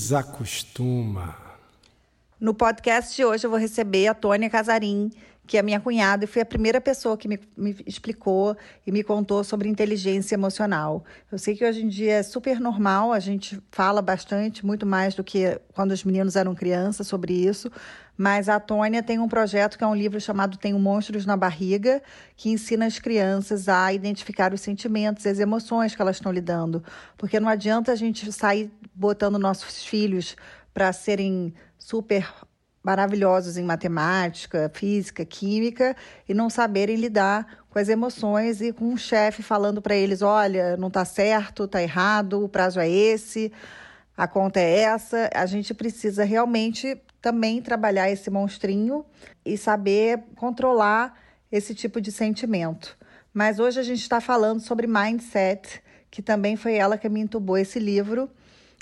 Desacostuma. No podcast de hoje eu vou receber a Tônia Casarim, que é minha cunhada e foi a primeira pessoa que me, me, explicou e me contou sobre inteligência emocional. Eu sei que hoje em dia é super normal, a gente fala bastante, muito mais do que quando os meninos eram crianças sobre isso, mas a Tônia tem um projeto que é um livro chamado Tenho Monstros na Barriga, que ensina as crianças a identificar os sentimentos e as emoções que elas estão lidando. Porque não adianta a gente sair botando nossos filhos para serem super maravilhosos em matemática, física, química e não saberem lidar com as emoções e com um chefe falando para eles, olha, não está certo, está errado, o prazo é esse, a conta é essa. A gente precisa realmente também trabalhar esse monstrinho e saber controlar esse tipo de sentimento. Mas hoje a gente está falando sobre mindset, que também foi ela que me entubou esse livro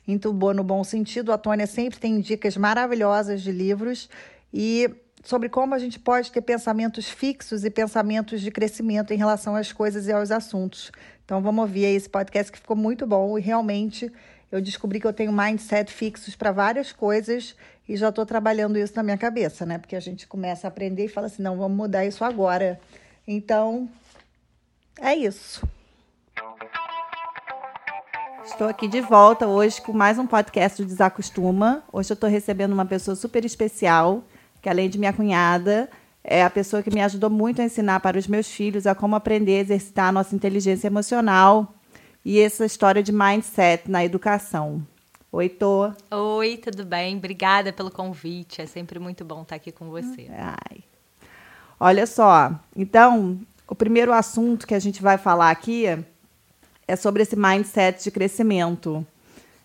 entubou no bom sentido. A Tônia sempre tem dicas maravilhosas de livros e sobre como a gente pode ter pensamentos fixos e pensamentos de crescimento em relação às coisas e aos assuntos. Então vamos ouvir esse podcast que ficou muito bom e realmente eu descobri que eu tenho mindset fixos para várias coisas e já estou trabalhando isso na minha cabeça, né? Porque a gente começa a aprender e fala assim, não, vamos mudar isso agora. Então, é isso. Estou aqui de volta hoje com mais um podcast do Desacostuma. Hoje eu estou recebendo uma pessoa super especial, que além de minha cunhada, é a pessoa que me ajudou muito a ensinar para os meus filhos a como aprender a exercitar a nossa inteligência emocional e essa história de mindset na educação. Oi, Tô. Oi, tudo bem? Obrigada pelo convite. É sempre muito bom estar aqui com você. Ai. Olha só, então, o primeiro assunto que a gente vai falar aqui é sobre esse mindset de crescimento.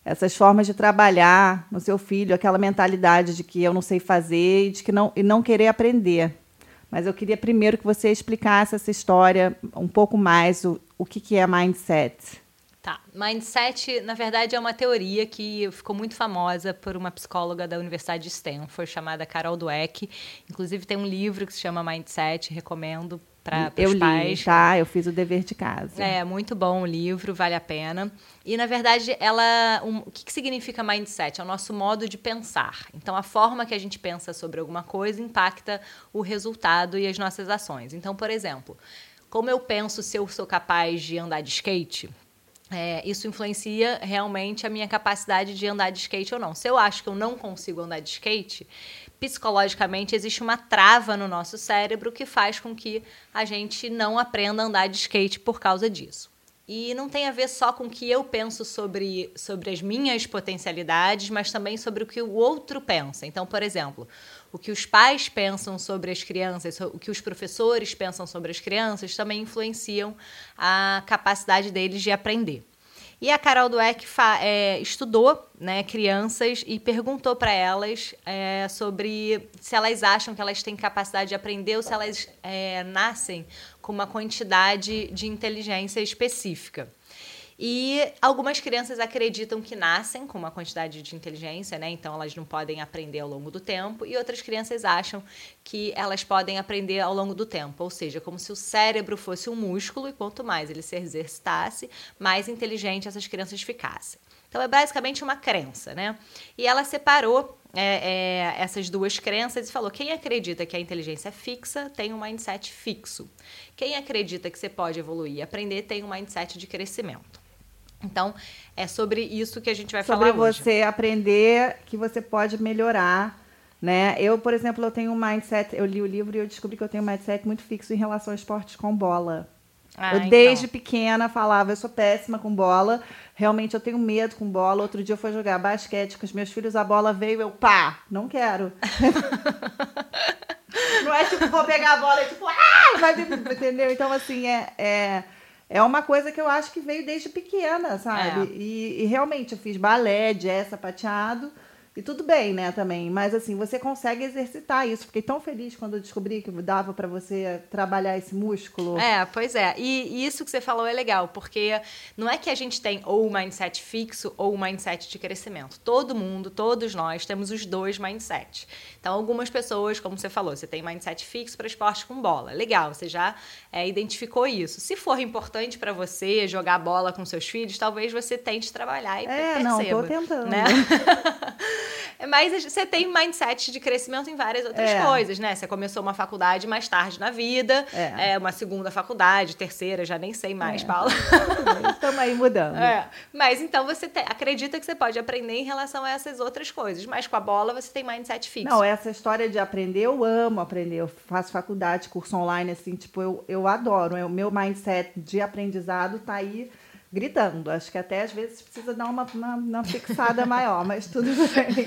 Essas formas de trabalhar no seu filho, aquela mentalidade de que eu não sei fazer e de que não, e não querer aprender. Mas eu queria primeiro que você explicasse essa história um pouco mais, o, o que, que é mindset. Tá. Mindset, na verdade, é uma teoria que ficou muito famosa por uma psicóloga da Universidade de Stanford, chamada Carol Dweck. Inclusive, tem um livro que se chama Mindset, recomendo para os pais. Li, tá? Eu fiz o dever de casa. É, muito bom o livro, vale a pena. E, na verdade, ela. Um, o que, que significa mindset? É o nosso modo de pensar. Então, a forma que a gente pensa sobre alguma coisa impacta o resultado e as nossas ações. Então, por exemplo, como eu penso se eu sou capaz de andar de skate, é, isso influencia realmente a minha capacidade de andar de skate ou não. Se eu acho que eu não consigo andar de skate, psicologicamente existe uma trava no nosso cérebro que faz com que a gente não aprenda a andar de skate por causa disso. E não tem a ver só com o que eu penso sobre, sobre as minhas potencialidades, mas também sobre o que o outro pensa. Então, por exemplo, o que os pais pensam sobre as crianças, o que os professores pensam sobre as crianças, também influenciam a capacidade deles de aprender. E a Carol Dweck é, estudou né, crianças e perguntou para elas é, sobre se elas acham que elas têm capacidade de aprender ou se elas é, nascem com uma quantidade de inteligência específica. E algumas crianças acreditam que nascem com uma quantidade de inteligência, né? Então elas não podem aprender ao longo do tempo, e outras crianças acham que elas podem aprender ao longo do tempo, ou seja, como se o cérebro fosse um músculo e quanto mais ele se exercitasse, mais inteligente essas crianças ficassem. Então é basicamente uma crença, né? E ela separou é, é, essas duas crenças e falou: quem acredita que a inteligência é fixa tem um mindset fixo. Quem acredita que você pode evoluir e aprender tem um mindset de crescimento. Então, é sobre isso que a gente vai sobre falar hoje. Sobre você aprender que você pode melhorar, né? Eu, por exemplo, eu tenho um mindset, eu li o livro e eu descobri que eu tenho um mindset muito fixo em relação a esportes com bola. Ah, eu então. desde pequena falava, eu sou péssima com bola, realmente eu tenho medo com bola. Outro dia eu fui jogar basquete com os meus filhos, a bola veio, eu pá, não quero. não é tipo, vou pegar a bola e tipo, ah, vai, entendeu? Então, assim, é, é é uma coisa que eu acho que veio desde pequena, sabe? É. E, e, realmente eu fiz balé, jazz, sapateado. E tudo bem, né, também. Mas assim, você consegue exercitar isso. Fiquei tão feliz quando eu descobri que dava para você trabalhar esse músculo. É, pois é. E isso que você falou é legal, porque não é que a gente tem ou o mindset fixo ou o mindset de crescimento. Todo mundo, todos nós temos os dois mindsets. Então, algumas pessoas, como você falou, você tem mindset fixo para esporte com bola. Legal, você já é, identificou isso. Se for importante para você jogar bola com seus filhos, talvez você tente trabalhar e é, perceba. não, tô tentando. Né? Mas você tem mindset de crescimento em várias outras é. coisas, né? Você começou uma faculdade mais tarde na vida, é. é uma segunda faculdade, terceira, já nem sei mais, é. Paula. Estamos aí mudando. É. Mas então você te, acredita que você pode aprender em relação a essas outras coisas. Mas com a bola você tem mindset fixo. Não, essa história de aprender, eu amo aprender. Eu faço faculdade, curso online, assim, tipo, eu, eu adoro. O meu mindset de aprendizado tá aí gritando. Acho que até às vezes precisa dar uma, uma, uma fixada maior, mas tudo bem.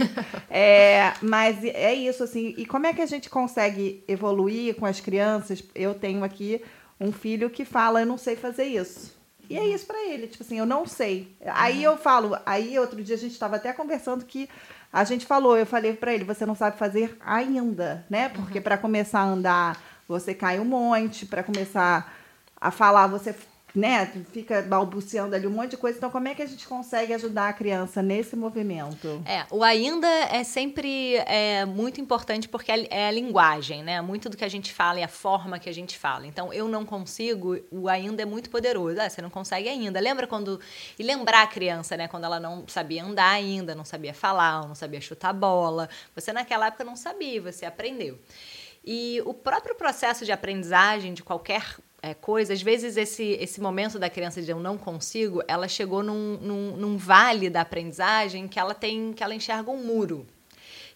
É, mas é isso, assim. E como é que a gente consegue evoluir com as crianças? Eu tenho aqui um filho que fala, eu não sei fazer isso. E é isso para ele, tipo assim, eu não sei. Aí eu falo, aí outro dia a gente estava até conversando que a gente falou, eu falei para ele, você não sabe fazer ainda, né? Porque uhum. para começar a andar, você cai um monte, para começar a falar, você né, fica balbuciando ali um monte de coisa. Então, como é que a gente consegue ajudar a criança nesse movimento? É, o ainda é sempre é, muito importante porque é, é a linguagem, né? Muito do que a gente fala e a forma que a gente fala. Então, eu não consigo, o ainda é muito poderoso. Ah, você não consegue ainda. Lembra quando. E lembrar a criança, né? Quando ela não sabia andar ainda, não sabia falar, não sabia chutar bola. Você naquela época não sabia, você aprendeu. E o próprio processo de aprendizagem de qualquer é, coisa, às vezes esse, esse momento da criança de eu não consigo, ela chegou num, num, num vale da aprendizagem que ela tem, que ela enxerga um muro.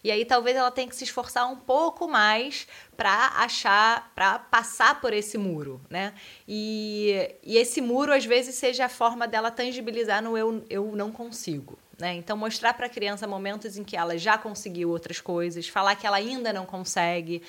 E aí talvez ela tenha que se esforçar um pouco mais para achar, para passar por esse muro, né? E, e esse muro às vezes seja a forma dela tangibilizar no eu, eu não consigo. Né? Então, mostrar para a criança momentos em que ela já conseguiu outras coisas, falar que ela ainda não consegue,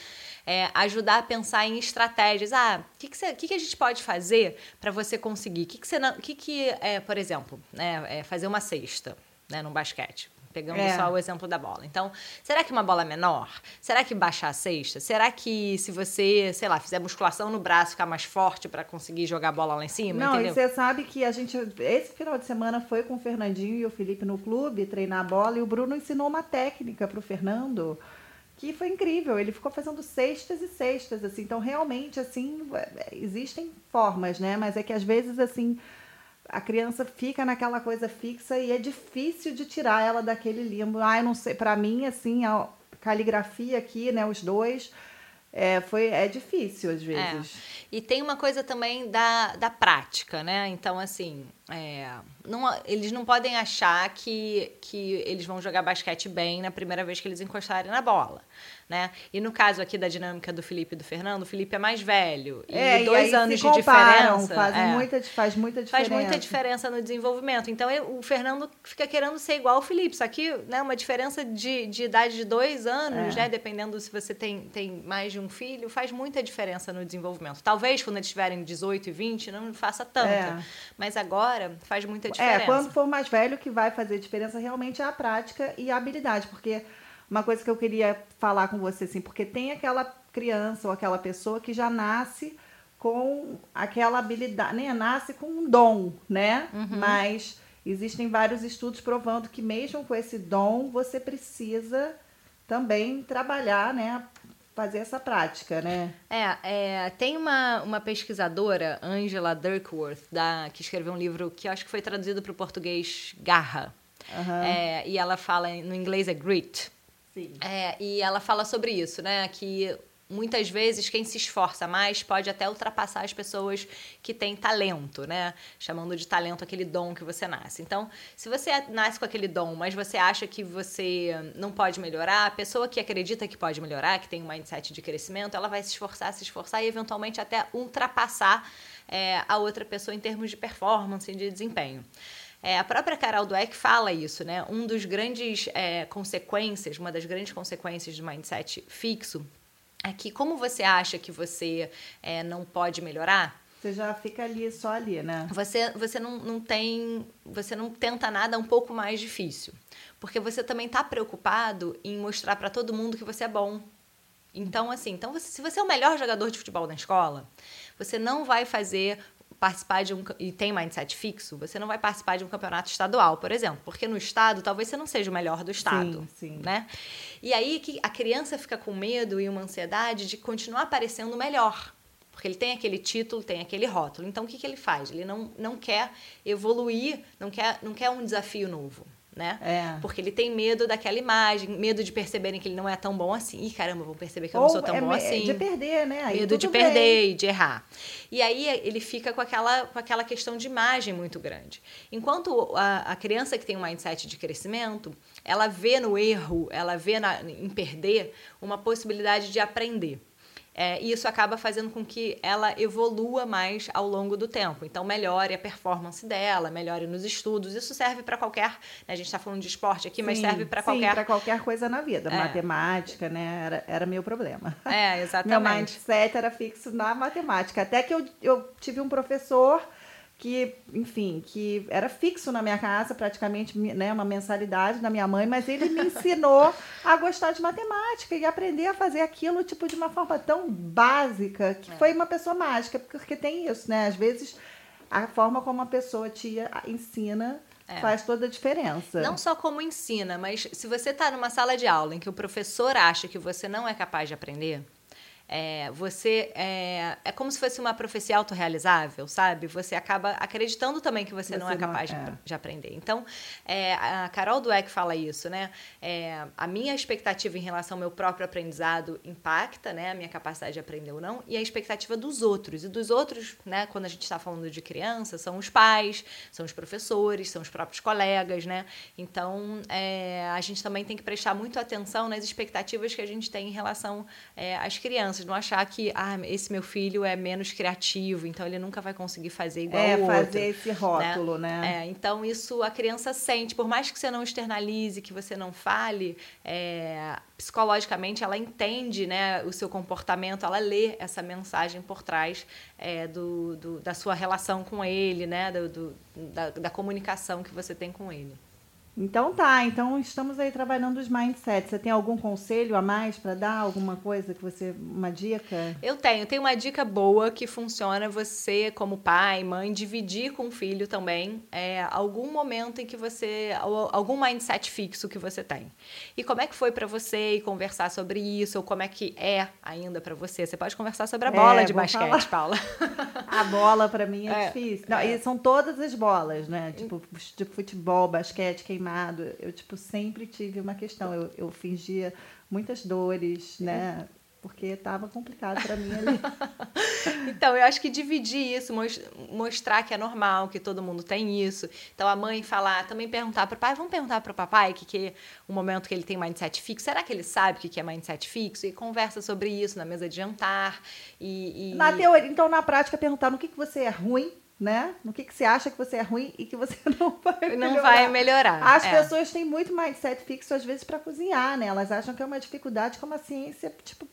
é, ajudar a pensar em estratégias. Ah, o que, que, que, que, a gente pode fazer para você conseguir? O que, que, você não, que, que é, por exemplo, né, é fazer uma cesta né, no basquete? Pegando é. só o exemplo da bola. Então, será que uma bola menor? Será que baixar a cesta? Será que se você, sei lá, fizer musculação no braço, ficar mais forte para conseguir jogar a bola lá em cima? Não, entendeu? e você sabe que a gente, esse final de semana, foi com o Fernandinho e o Felipe no clube treinar a bola e o Bruno ensinou uma técnica para o Fernando que foi incrível. Ele ficou fazendo cestas e cestas, assim. Então, realmente, assim, é, existem formas, né? Mas é que às vezes, assim, a criança fica naquela coisa fixa e é difícil de tirar ela daquele limbo. Ah, eu não sei, para mim assim, a caligrafia aqui, né, os dois, é, foi, é difícil às é. vezes. É. E tem uma coisa também da, da prática, né? Então, assim, é, não, eles não podem achar que, que eles vão jogar basquete bem na primeira vez que eles encostarem na bola. Né? E no caso aqui da dinâmica do Felipe e do Fernando, o Felipe é mais velho. É, e dois e anos de diferença. Faz, é, muita, faz muita diferença. Faz muita diferença no desenvolvimento. Então o Fernando fica querendo ser igual ao Felipe. Só que né, uma diferença de, de idade de dois anos, é. né? Dependendo se você tem, tem mais de um filho, faz muita diferença no desenvolvimento. Talvez quando eles tiverem 18 e 20 não faça tanta. É. Mas agora faz muita diferença. É, quando for mais velho, que vai fazer diferença realmente é a prática e a habilidade. Porque uma coisa que eu queria falar com você, assim, porque tem aquela criança ou aquela pessoa que já nasce com aquela habilidade, né? Nasce com um dom, né? Uhum. Mas existem vários estudos provando que mesmo com esse dom, você precisa também trabalhar, né? Fazer essa prática, né? É, é tem uma, uma pesquisadora, Angela Dirkworth, da, que escreveu um livro que acho que foi traduzido para o português Garra. Uhum. É, e ela fala, no inglês é grit, Sim. É, e ela fala sobre isso, né? Que muitas vezes quem se esforça mais pode até ultrapassar as pessoas que têm talento, né? Chamando de talento aquele dom que você nasce. Então, se você nasce com aquele dom, mas você acha que você não pode melhorar, a pessoa que acredita que pode melhorar, que tem um mindset de crescimento, ela vai se esforçar, se esforçar e eventualmente até ultrapassar é, a outra pessoa em termos de performance e de desempenho. É, a própria Carol Dweck fala isso, né? Um dos grandes é, consequências, uma das grandes consequências do mindset fixo é que como você acha que você é, não pode melhorar, Você já fica ali, só ali, né? Você, você não, não tem. Você não tenta nada um pouco mais difícil. Porque você também está preocupado em mostrar para todo mundo que você é bom. Então, assim, então você, se você é o melhor jogador de futebol da escola, você não vai fazer participar de um e tem mindset fixo, você não vai participar de um campeonato estadual, por exemplo, porque no estado talvez você não seja o melhor do estado, sim, sim. né? E aí que a criança fica com medo e uma ansiedade de continuar parecendo melhor. Porque ele tem aquele título, tem aquele rótulo. Então, o que, que ele faz? Ele não, não quer evoluir, não quer, não quer um desafio novo né? É. Porque ele tem medo daquela imagem, medo de perceberem que ele não é tão bom assim. Ih, caramba, vão perceber que eu Ou não sou tão é bom assim. De perder, né? Aí medo de perder e de errar. E aí ele fica com aquela, com aquela questão de imagem muito grande. Enquanto a, a criança que tem um mindset de crescimento, ela vê no erro, ela vê na, em perder uma possibilidade de aprender. É, e isso acaba fazendo com que ela evolua mais ao longo do tempo. Então, melhore a performance dela, melhore nos estudos. Isso serve para qualquer. Né, a gente está falando de esporte aqui, sim, mas serve para qualquer. para qualquer coisa na vida. É. Matemática, né? Era, era meu problema. É, exatamente. Meu mindset era fixo na matemática. Até que eu, eu tive um professor que, enfim, que era fixo na minha casa, praticamente né, uma mensalidade da minha mãe, mas ele me ensinou a gostar de matemática e aprender a fazer aquilo tipo de uma forma tão básica que é. foi uma pessoa mágica, porque tem isso, né? Às vezes a forma como a pessoa te ensina é. faz toda a diferença. Não só como ensina, mas se você está numa sala de aula em que o professor acha que você não é capaz de aprender, é, você é, é como se fosse uma profecia autorrealizável, sabe? Você acaba acreditando também que você, você não é capaz não, é. De, de, aprender. Então, é, a Carol Dweck fala isso, né? É, a minha expectativa em relação ao meu próprio aprendizado impacta, né? A minha capacidade de aprender ou não, e a expectativa dos outros. E dos outros, né? Quando a gente está falando de criança, são os pais, são os professores, são os próprios colegas, né? Então, é, a gente também tem que prestar muito atenção nas expectativas que a gente tem em relação às crianças crianças, não achar que ah, esse meu filho é menos criativo, então ele nunca vai conseguir fazer igual é, o outro. É, fazer esse rótulo, né? né? É, então isso a criança sente, por mais que você não externalize, que você não fale, é, psicologicamente ela entende né, o seu comportamento, ela lê essa mensagem por trás é, do, do, da sua relação com ele, né, do, do da, da comunicação que você tem com ele. Então tá, então estamos aí trabalhando os mindsets. Você tem algum conselho a mais para dar? Alguma coisa que você. Uma dica? Eu tenho. Tem uma dica boa que funciona você, como pai, mãe, dividir com o filho também é, algum momento em que você. algum mindset fixo que você tem. E como é que foi para você e conversar sobre isso, ou como é que é ainda para você. Você pode conversar sobre a bola é, de basquete, falar. Paula. A bola para mim é, é difícil. Não, é. E são todas as bolas, né? Tipo, tipo futebol, basquete, quem queimado. Eu, tipo, sempre tive uma questão. Eu, eu fingia muitas dores, né? Porque estava complicado para mim ali. então, eu acho que dividir isso, mostrar que é normal, que todo mundo tem isso. Então, a mãe falar, também perguntar para o pai, vamos perguntar para o papai que, que o momento que ele tem mindset fixo, será que ele sabe o que é mindset fixo? E conversa sobre isso na mesa de jantar. E, e... Na teoria, então, na prática, perguntar no que, que você é ruim né? No que, que você acha que você é ruim e que você não vai não melhorar. vai melhorar. As é. pessoas têm muito mindset fixo às vezes para cozinhar, né? Elas acham que é uma dificuldade como a ciência, tipo,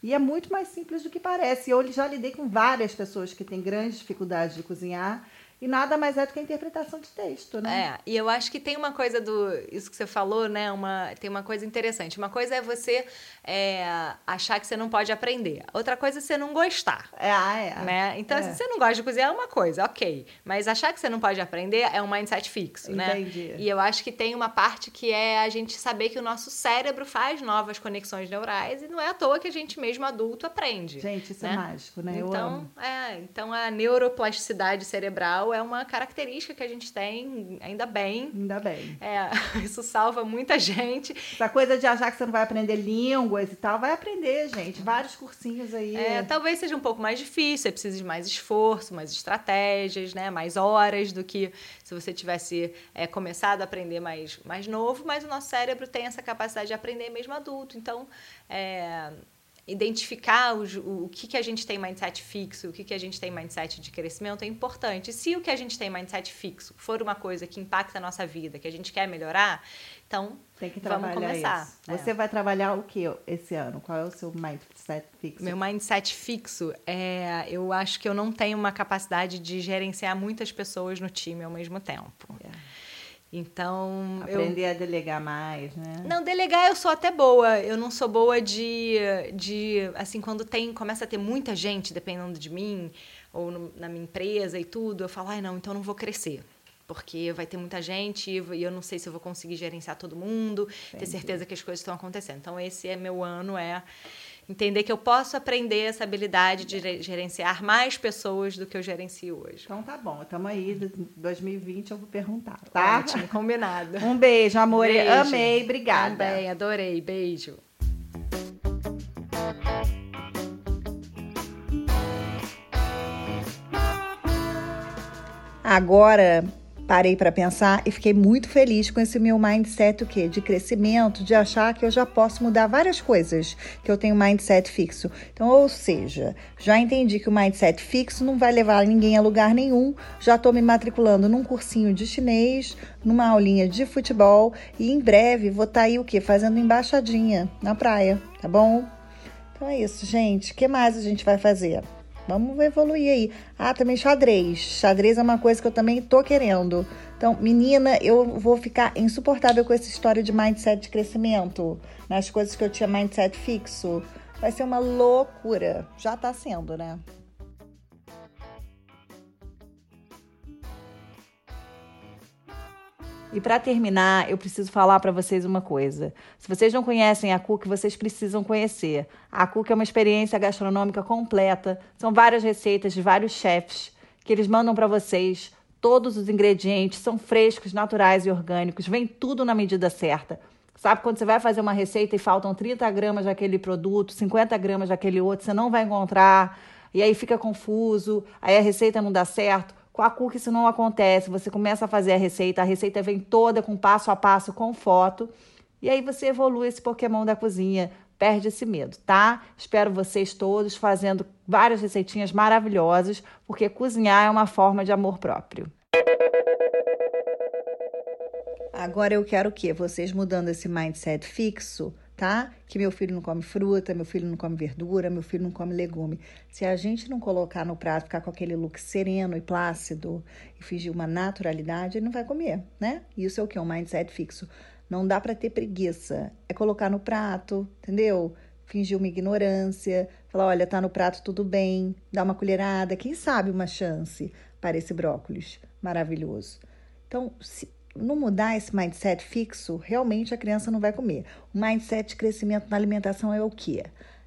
e é muito mais simples do que parece. Eu já lidei com várias pessoas que têm grandes dificuldades de cozinhar e nada mais é do que a interpretação de texto, né? É, e eu acho que tem uma coisa do. Isso que você falou, né? Uma, tem uma coisa interessante. Uma coisa é você é, achar que você não pode aprender. Outra coisa é você não gostar. É, ah, é. Né? Então, é. se você não gosta de cozinhar, é uma coisa, ok. Mas achar que você não pode aprender é um mindset fixo, né? Entendi. né? E eu acho que tem uma parte que é a gente saber que o nosso cérebro faz novas conexões neurais e não é à toa que a gente mesmo adulto aprende. Gente, isso é né? é mágico, né? Então, é, então a neuroplasticidade cerebral é uma característica que a gente tem, ainda bem. Ainda bem. É, isso salva muita gente. Essa coisa de achar que você não vai aprender línguas e tal, vai aprender, gente. Vários cursinhos aí. É, talvez seja um pouco mais difícil, você precisa de mais esforço, mais estratégias, né? Mais horas do que se você tivesse é, começado a aprender mais, mais novo, mas o nosso cérebro tem essa capacidade de aprender mesmo adulto. Então, é, identificar o, o que, que a gente tem mindset fixo, o que, que a gente tem mindset de crescimento é importante. Se o que a gente tem mindset fixo for uma coisa que impacta a nossa vida, que a gente quer melhorar, então tem que vamos começar. Isso. É. Você vai trabalhar o que esse ano? Qual é o seu mindset fixo? Meu mindset fixo é, eu acho que eu não tenho uma capacidade de gerenciar muitas pessoas no time ao mesmo tempo. Yeah. Então. Aprender eu... a delegar mais, né? Não, delegar eu sou até boa. Eu não sou boa de. de assim, quando tem, começa a ter muita gente dependendo de mim, ou no, na minha empresa e tudo, eu falo, ai, não, então eu não vou crescer. Porque vai ter muita gente e eu não sei se eu vou conseguir gerenciar todo mundo, Entendi. ter certeza que as coisas estão acontecendo. Então, esse é meu ano, é entender que eu posso aprender essa habilidade de gerenciar mais pessoas do que eu gerencio hoje. Então tá bom, estamos aí, 2020 eu vou perguntar, tá? Ótimo, combinado. Um beijo, amor, beijo. amei, obrigada. Também, adorei, beijo. Agora parei para pensar e fiquei muito feliz com esse meu mindset o quê? De crescimento, de achar que eu já posso mudar várias coisas, que eu tenho mindset fixo. Então, ou seja, já entendi que o mindset fixo não vai levar ninguém a lugar nenhum. Já estou me matriculando num cursinho de chinês, numa aulinha de futebol e em breve vou estar tá aí o quê? Fazendo embaixadinha na praia, tá bom? Então é isso, gente. O que mais a gente vai fazer? Vamos evoluir aí. Ah, também xadrez. Xadrez é uma coisa que eu também tô querendo. Então, menina, eu vou ficar insuportável com essa história de mindset de crescimento. Nas coisas que eu tinha mindset fixo. Vai ser uma loucura. Já tá sendo, né? E para terminar, eu preciso falar para vocês uma coisa. Se vocês não conhecem a Cook, vocês precisam conhecer. A Cook é uma experiência gastronômica completa. São várias receitas de vários chefs que eles mandam para vocês. Todos os ingredientes são frescos, naturais e orgânicos. Vem tudo na medida certa. Sabe quando você vai fazer uma receita e faltam 30 gramas daquele produto, 50 gramas daquele outro, você não vai encontrar, e aí fica confuso, aí a receita não dá certo. Com a cookie isso não acontece. Você começa a fazer a receita, a receita vem toda com passo a passo, com foto. E aí você evolui esse Pokémon da cozinha, perde esse medo, tá? Espero vocês todos fazendo várias receitinhas maravilhosas, porque cozinhar é uma forma de amor próprio. Agora eu quero o quê? Vocês mudando esse mindset fixo tá? Que meu filho não come fruta, meu filho não come verdura, meu filho não come legume. Se a gente não colocar no prato, ficar com aquele look sereno e plácido e fingir uma naturalidade, ele não vai comer, né? Isso é o que? Um mindset fixo. Não dá para ter preguiça. É colocar no prato, entendeu? Fingir uma ignorância, falar, olha, tá no prato tudo bem, dá uma colherada, quem sabe uma chance para esse brócolis maravilhoso. Então, se, não mudar esse mindset fixo, realmente a criança não vai comer. O mindset de crescimento na alimentação é o quê?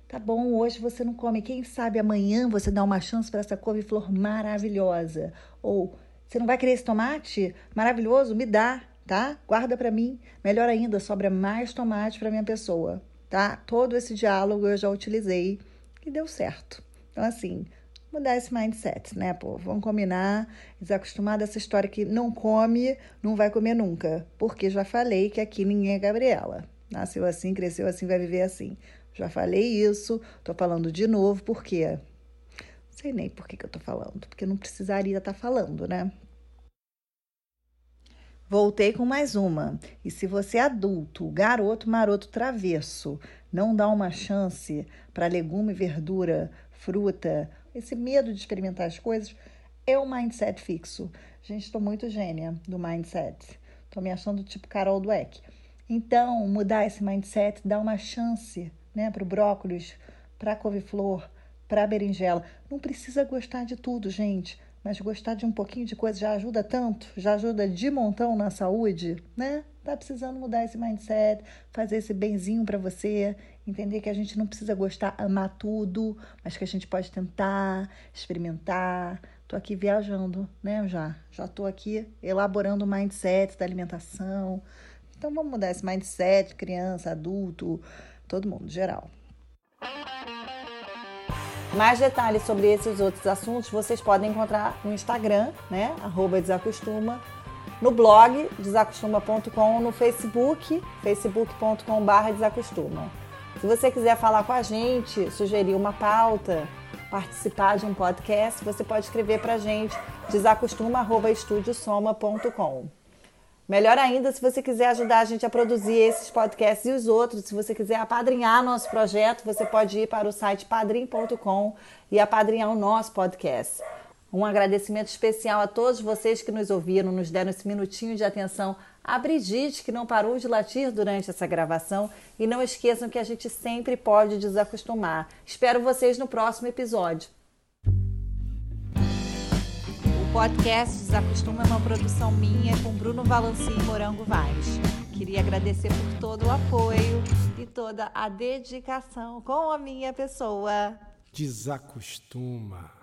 Tá bom, hoje você não come, quem sabe amanhã você dá uma chance para essa couve-flor maravilhosa. Ou você não vai querer esse tomate maravilhoso? Me dá, tá? Guarda para mim. Melhor ainda, sobra mais tomate para minha pessoa, tá? Todo esse diálogo eu já utilizei e deu certo. Então assim, mudar esse mindset, né, pô? Vamos combinar, desacostumar dessa história que não come, não vai comer nunca. Porque já falei que aqui ninguém é Gabriela. Nasceu assim, cresceu assim, vai viver assim. Já falei isso, tô falando de novo, por quê? Não sei nem por que, que eu tô falando, porque não precisaria estar tá falando, né? Voltei com mais uma. E se você é adulto, garoto, maroto, travesso, não dá uma chance para legume, verdura, fruta, esse medo de experimentar as coisas é o mindset fixo. Gente, estou muito gênia do mindset. Estou me achando tipo Carol Dweck. Então, mudar esse mindset, dar uma chance né, para o brócolis, para a couve-flor, para a berinjela. Não precisa gostar de tudo, gente, mas gostar de um pouquinho de coisa já ajuda tanto, já ajuda de montão na saúde, né? Tá precisando mudar esse mindset, fazer esse benzinho para você, entender que a gente não precisa gostar, amar tudo, mas que a gente pode tentar, experimentar. Tô aqui viajando, né? Já, já tô aqui elaborando o mindset da alimentação. Então vamos mudar esse mindset, criança, adulto, todo mundo, geral. Mais detalhes sobre esses outros assuntos vocês podem encontrar no Instagram, né? Arroba desacostuma no blog desacostuma.com, no Facebook, facebook.com.br desacostuma. Se você quiser falar com a gente, sugerir uma pauta, participar de um podcast, você pode escrever para a gente desacostuma@estudiosoma.com. Melhor ainda, se você quiser ajudar a gente a produzir esses podcasts e os outros, se você quiser apadrinhar nosso projeto, você pode ir para o site padrim.com e apadrinhar o nosso podcast. Um agradecimento especial a todos vocês que nos ouviram, nos deram esse minutinho de atenção. A Brigitte, que não parou de latir durante essa gravação. E não esqueçam que a gente sempre pode desacostumar. Espero vocês no próximo episódio. O podcast Desacostuma é uma produção minha com Bruno Valanci e Morango Vaz. Queria agradecer por todo o apoio e toda a dedicação com a minha pessoa. Desacostuma.